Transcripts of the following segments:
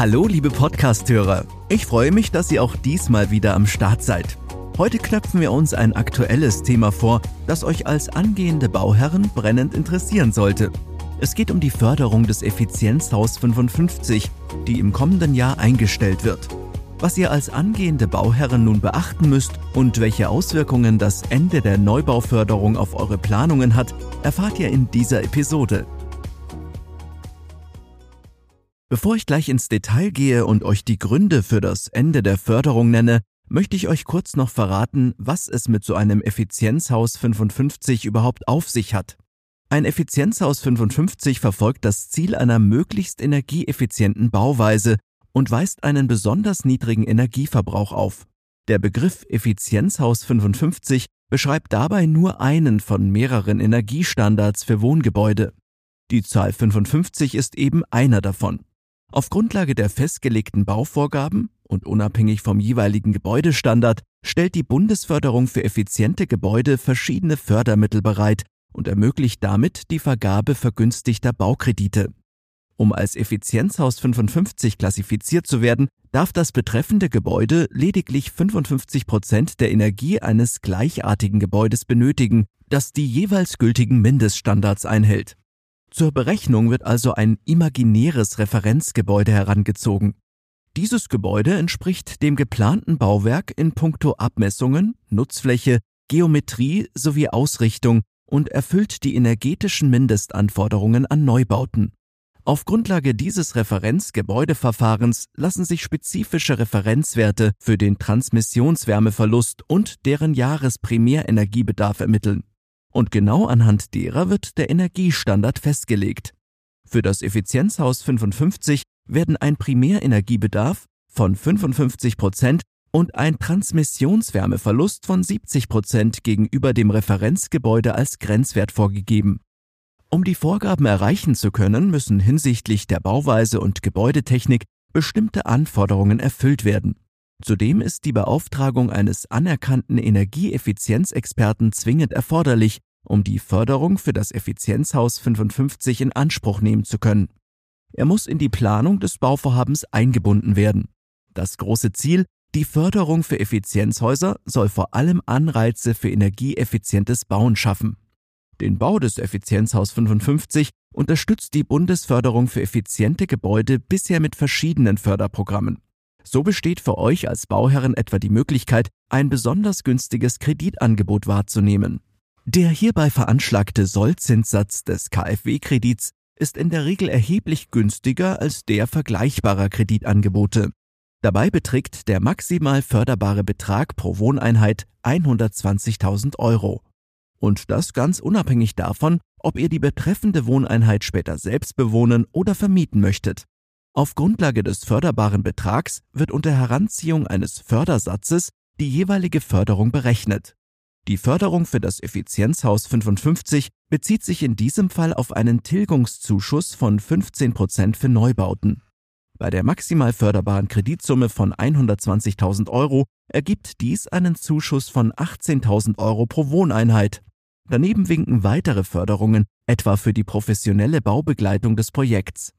Hallo, liebe Podcast-Hörer. Ich freue mich, dass ihr auch diesmal wieder am Start seid. Heute knöpfen wir uns ein aktuelles Thema vor, das euch als angehende Bauherren brennend interessieren sollte. Es geht um die Förderung des Effizienzhaus 55, die im kommenden Jahr eingestellt wird. Was ihr als angehende Bauherren nun beachten müsst und welche Auswirkungen das Ende der Neubauförderung auf eure Planungen hat, erfahrt ihr in dieser Episode. Bevor ich gleich ins Detail gehe und euch die Gründe für das Ende der Förderung nenne, möchte ich euch kurz noch verraten, was es mit so einem Effizienzhaus 55 überhaupt auf sich hat. Ein Effizienzhaus 55 verfolgt das Ziel einer möglichst energieeffizienten Bauweise und weist einen besonders niedrigen Energieverbrauch auf. Der Begriff Effizienzhaus 55 beschreibt dabei nur einen von mehreren Energiestandards für Wohngebäude. Die Zahl 55 ist eben einer davon. Auf Grundlage der festgelegten Bauvorgaben und unabhängig vom jeweiligen Gebäudestandard stellt die Bundesförderung für effiziente Gebäude verschiedene Fördermittel bereit und ermöglicht damit die Vergabe vergünstigter Baukredite. Um als Effizienzhaus 55 klassifiziert zu werden, darf das betreffende Gebäude lediglich 55 Prozent der Energie eines gleichartigen Gebäudes benötigen, das die jeweils gültigen Mindeststandards einhält. Zur Berechnung wird also ein imaginäres Referenzgebäude herangezogen. Dieses Gebäude entspricht dem geplanten Bauwerk in puncto Abmessungen, Nutzfläche, Geometrie sowie Ausrichtung und erfüllt die energetischen Mindestanforderungen an Neubauten. Auf Grundlage dieses Referenzgebäudeverfahrens lassen sich spezifische Referenzwerte für den Transmissionswärmeverlust und deren Jahresprimärenergiebedarf ermitteln und genau anhand derer wird der Energiestandard festgelegt. Für das Effizienzhaus 55 werden ein Primärenergiebedarf von 55 Prozent und ein Transmissionswärmeverlust von 70 Prozent gegenüber dem Referenzgebäude als Grenzwert vorgegeben. Um die Vorgaben erreichen zu können, müssen hinsichtlich der Bauweise und Gebäudetechnik bestimmte Anforderungen erfüllt werden. Zudem ist die Beauftragung eines anerkannten Energieeffizienzexperten zwingend erforderlich, um die Förderung für das Effizienzhaus 55 in Anspruch nehmen zu können. Er muss in die Planung des Bauvorhabens eingebunden werden. Das große Ziel, die Förderung für Effizienzhäuser, soll vor allem Anreize für energieeffizientes Bauen schaffen. Den Bau des Effizienzhaus 55 unterstützt die Bundesförderung für effiziente Gebäude bisher mit verschiedenen Förderprogrammen. So besteht für euch als Bauherren etwa die Möglichkeit, ein besonders günstiges Kreditangebot wahrzunehmen. Der hierbei veranschlagte Sollzinssatz des KfW-Kredits ist in der Regel erheblich günstiger als der vergleichbarer Kreditangebote. Dabei beträgt der maximal förderbare Betrag pro Wohneinheit 120.000 Euro. Und das ganz unabhängig davon, ob ihr die betreffende Wohneinheit später selbst bewohnen oder vermieten möchtet. Auf Grundlage des förderbaren Betrags wird unter Heranziehung eines Fördersatzes die jeweilige Förderung berechnet. Die Förderung für das Effizienzhaus 55 bezieht sich in diesem Fall auf einen Tilgungszuschuss von 15 Prozent für Neubauten. Bei der maximal förderbaren Kreditsumme von 120.000 Euro ergibt dies einen Zuschuss von 18.000 Euro pro Wohneinheit. Daneben winken weitere Förderungen, etwa für die professionelle Baubegleitung des Projekts.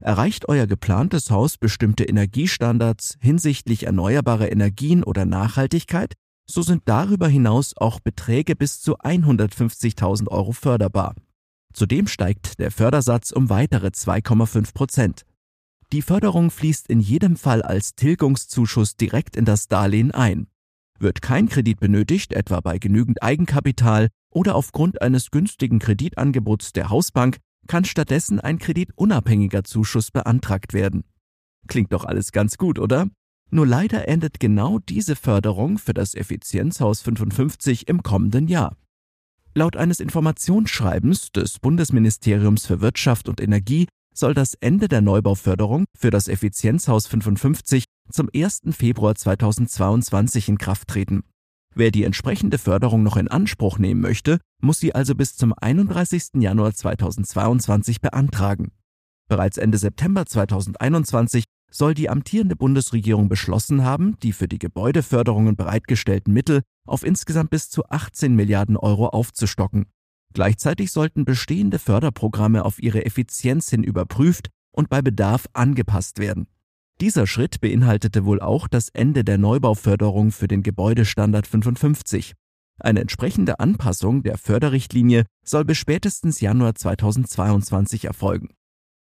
Erreicht euer geplantes Haus bestimmte Energiestandards hinsichtlich erneuerbarer Energien oder Nachhaltigkeit, so sind darüber hinaus auch Beträge bis zu 150.000 Euro förderbar. Zudem steigt der Fördersatz um weitere 2,5 Prozent. Die Förderung fließt in jedem Fall als Tilgungszuschuss direkt in das Darlehen ein. Wird kein Kredit benötigt, etwa bei genügend Eigenkapital oder aufgrund eines günstigen Kreditangebots der Hausbank, kann stattdessen ein kreditunabhängiger Zuschuss beantragt werden. Klingt doch alles ganz gut, oder? Nur leider endet genau diese Förderung für das Effizienzhaus 55 im kommenden Jahr. Laut eines Informationsschreibens des Bundesministeriums für Wirtschaft und Energie soll das Ende der Neubauförderung für das Effizienzhaus 55 zum 1. Februar 2022 in Kraft treten. Wer die entsprechende Förderung noch in Anspruch nehmen möchte, muss sie also bis zum 31. Januar 2022 beantragen. Bereits Ende September 2021 soll die amtierende Bundesregierung beschlossen haben, die für die Gebäudeförderungen bereitgestellten Mittel auf insgesamt bis zu 18 Milliarden Euro aufzustocken. Gleichzeitig sollten bestehende Förderprogramme auf ihre Effizienz hin überprüft und bei Bedarf angepasst werden. Dieser Schritt beinhaltete wohl auch das Ende der Neubauförderung für den Gebäudestandard 55. Eine entsprechende Anpassung der Förderrichtlinie soll bis spätestens Januar 2022 erfolgen.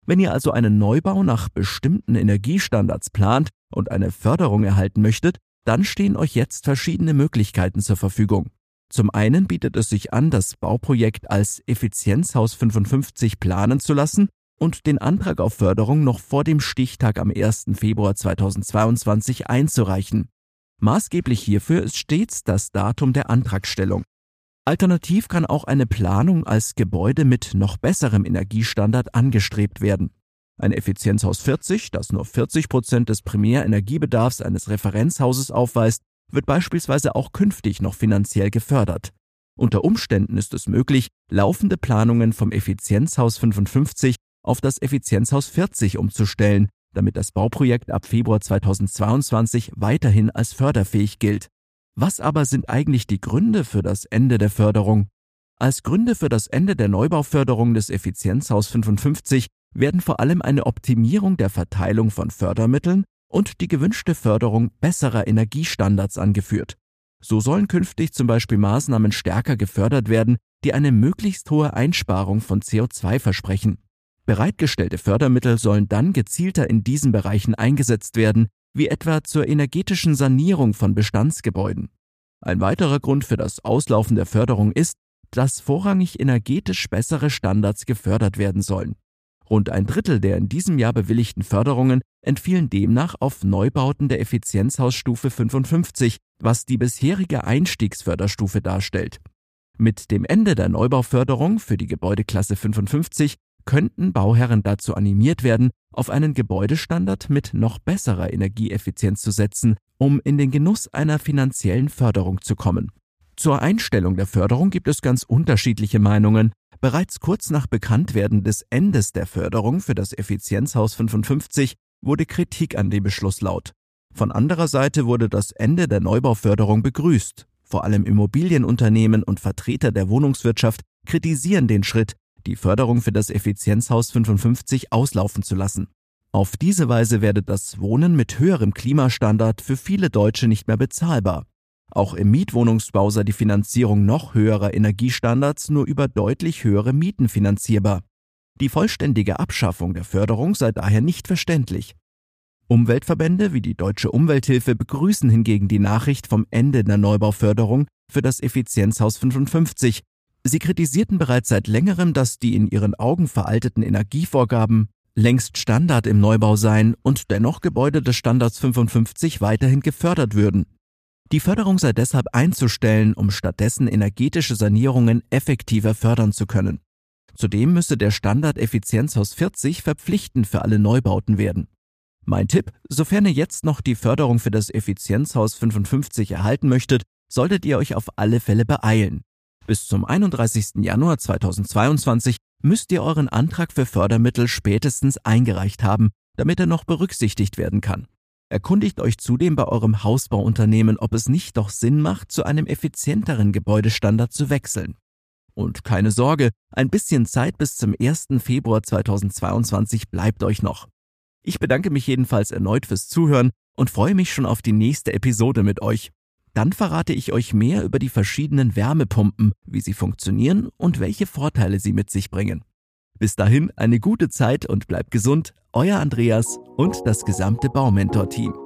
Wenn ihr also einen Neubau nach bestimmten Energiestandards plant und eine Förderung erhalten möchtet, dann stehen euch jetzt verschiedene Möglichkeiten zur Verfügung. Zum einen bietet es sich an, das Bauprojekt als Effizienzhaus 55 planen zu lassen und den Antrag auf Förderung noch vor dem Stichtag am 1. Februar 2022 einzureichen. Maßgeblich hierfür ist stets das Datum der Antragstellung. Alternativ kann auch eine Planung als Gebäude mit noch besserem Energiestandard angestrebt werden. Ein Effizienzhaus 40, das nur 40 Prozent des Primärenergiebedarfs eines Referenzhauses aufweist, wird beispielsweise auch künftig noch finanziell gefördert. Unter Umständen ist es möglich, laufende Planungen vom Effizienzhaus 55 auf das Effizienzhaus 40 umzustellen, damit das Bauprojekt ab Februar 2022 weiterhin als förderfähig gilt. Was aber sind eigentlich die Gründe für das Ende der Förderung? Als Gründe für das Ende der Neubauförderung des Effizienzhaus 55 werden vor allem eine Optimierung der Verteilung von Fördermitteln und die gewünschte Förderung besserer Energiestandards angeführt. So sollen künftig zum Beispiel Maßnahmen stärker gefördert werden, die eine möglichst hohe Einsparung von CO2 versprechen. Bereitgestellte Fördermittel sollen dann gezielter in diesen Bereichen eingesetzt werden, wie etwa zur energetischen Sanierung von Bestandsgebäuden. Ein weiterer Grund für das Auslaufen der Förderung ist, dass vorrangig energetisch bessere Standards gefördert werden sollen. Rund ein Drittel der in diesem Jahr bewilligten Förderungen entfielen demnach auf Neubauten der Effizienzhausstufe 55, was die bisherige Einstiegsförderstufe darstellt. Mit dem Ende der Neubauförderung für die Gebäudeklasse 55 könnten Bauherren dazu animiert werden, auf einen Gebäudestandard mit noch besserer Energieeffizienz zu setzen, um in den Genuss einer finanziellen Förderung zu kommen. Zur Einstellung der Förderung gibt es ganz unterschiedliche Meinungen. Bereits kurz nach Bekanntwerden des Endes der Förderung für das Effizienzhaus 55 wurde Kritik an dem Beschluss laut. Von anderer Seite wurde das Ende der Neubauförderung begrüßt. Vor allem Immobilienunternehmen und Vertreter der Wohnungswirtschaft kritisieren den Schritt, die Förderung für das Effizienzhaus 55 auslaufen zu lassen. Auf diese Weise werde das Wohnen mit höherem Klimastandard für viele Deutsche nicht mehr bezahlbar. Auch im Mietwohnungsbau sei die Finanzierung noch höherer Energiestandards nur über deutlich höhere Mieten finanzierbar. Die vollständige Abschaffung der Förderung sei daher nicht verständlich. Umweltverbände wie die Deutsche Umwelthilfe begrüßen hingegen die Nachricht vom Ende der Neubauförderung für das Effizienzhaus 55, Sie kritisierten bereits seit längerem, dass die in ihren Augen veralteten Energievorgaben längst Standard im Neubau seien und dennoch Gebäude des Standards 55 weiterhin gefördert würden. Die Förderung sei deshalb einzustellen, um stattdessen energetische Sanierungen effektiver fördern zu können. Zudem müsse der Standard Effizienzhaus 40 verpflichtend für alle Neubauten werden. Mein Tipp, sofern ihr jetzt noch die Förderung für das Effizienzhaus 55 erhalten möchtet, solltet ihr euch auf alle Fälle beeilen. Bis zum 31. Januar 2022 müsst ihr euren Antrag für Fördermittel spätestens eingereicht haben, damit er noch berücksichtigt werden kann. Erkundigt euch zudem bei eurem Hausbauunternehmen, ob es nicht doch Sinn macht, zu einem effizienteren Gebäudestandard zu wechseln. Und keine Sorge, ein bisschen Zeit bis zum 1. Februar 2022 bleibt euch noch. Ich bedanke mich jedenfalls erneut fürs Zuhören und freue mich schon auf die nächste Episode mit euch. Dann verrate ich euch mehr über die verschiedenen Wärmepumpen, wie sie funktionieren und welche Vorteile sie mit sich bringen. Bis dahin eine gute Zeit und bleibt gesund, euer Andreas und das gesamte Baumentor-Team.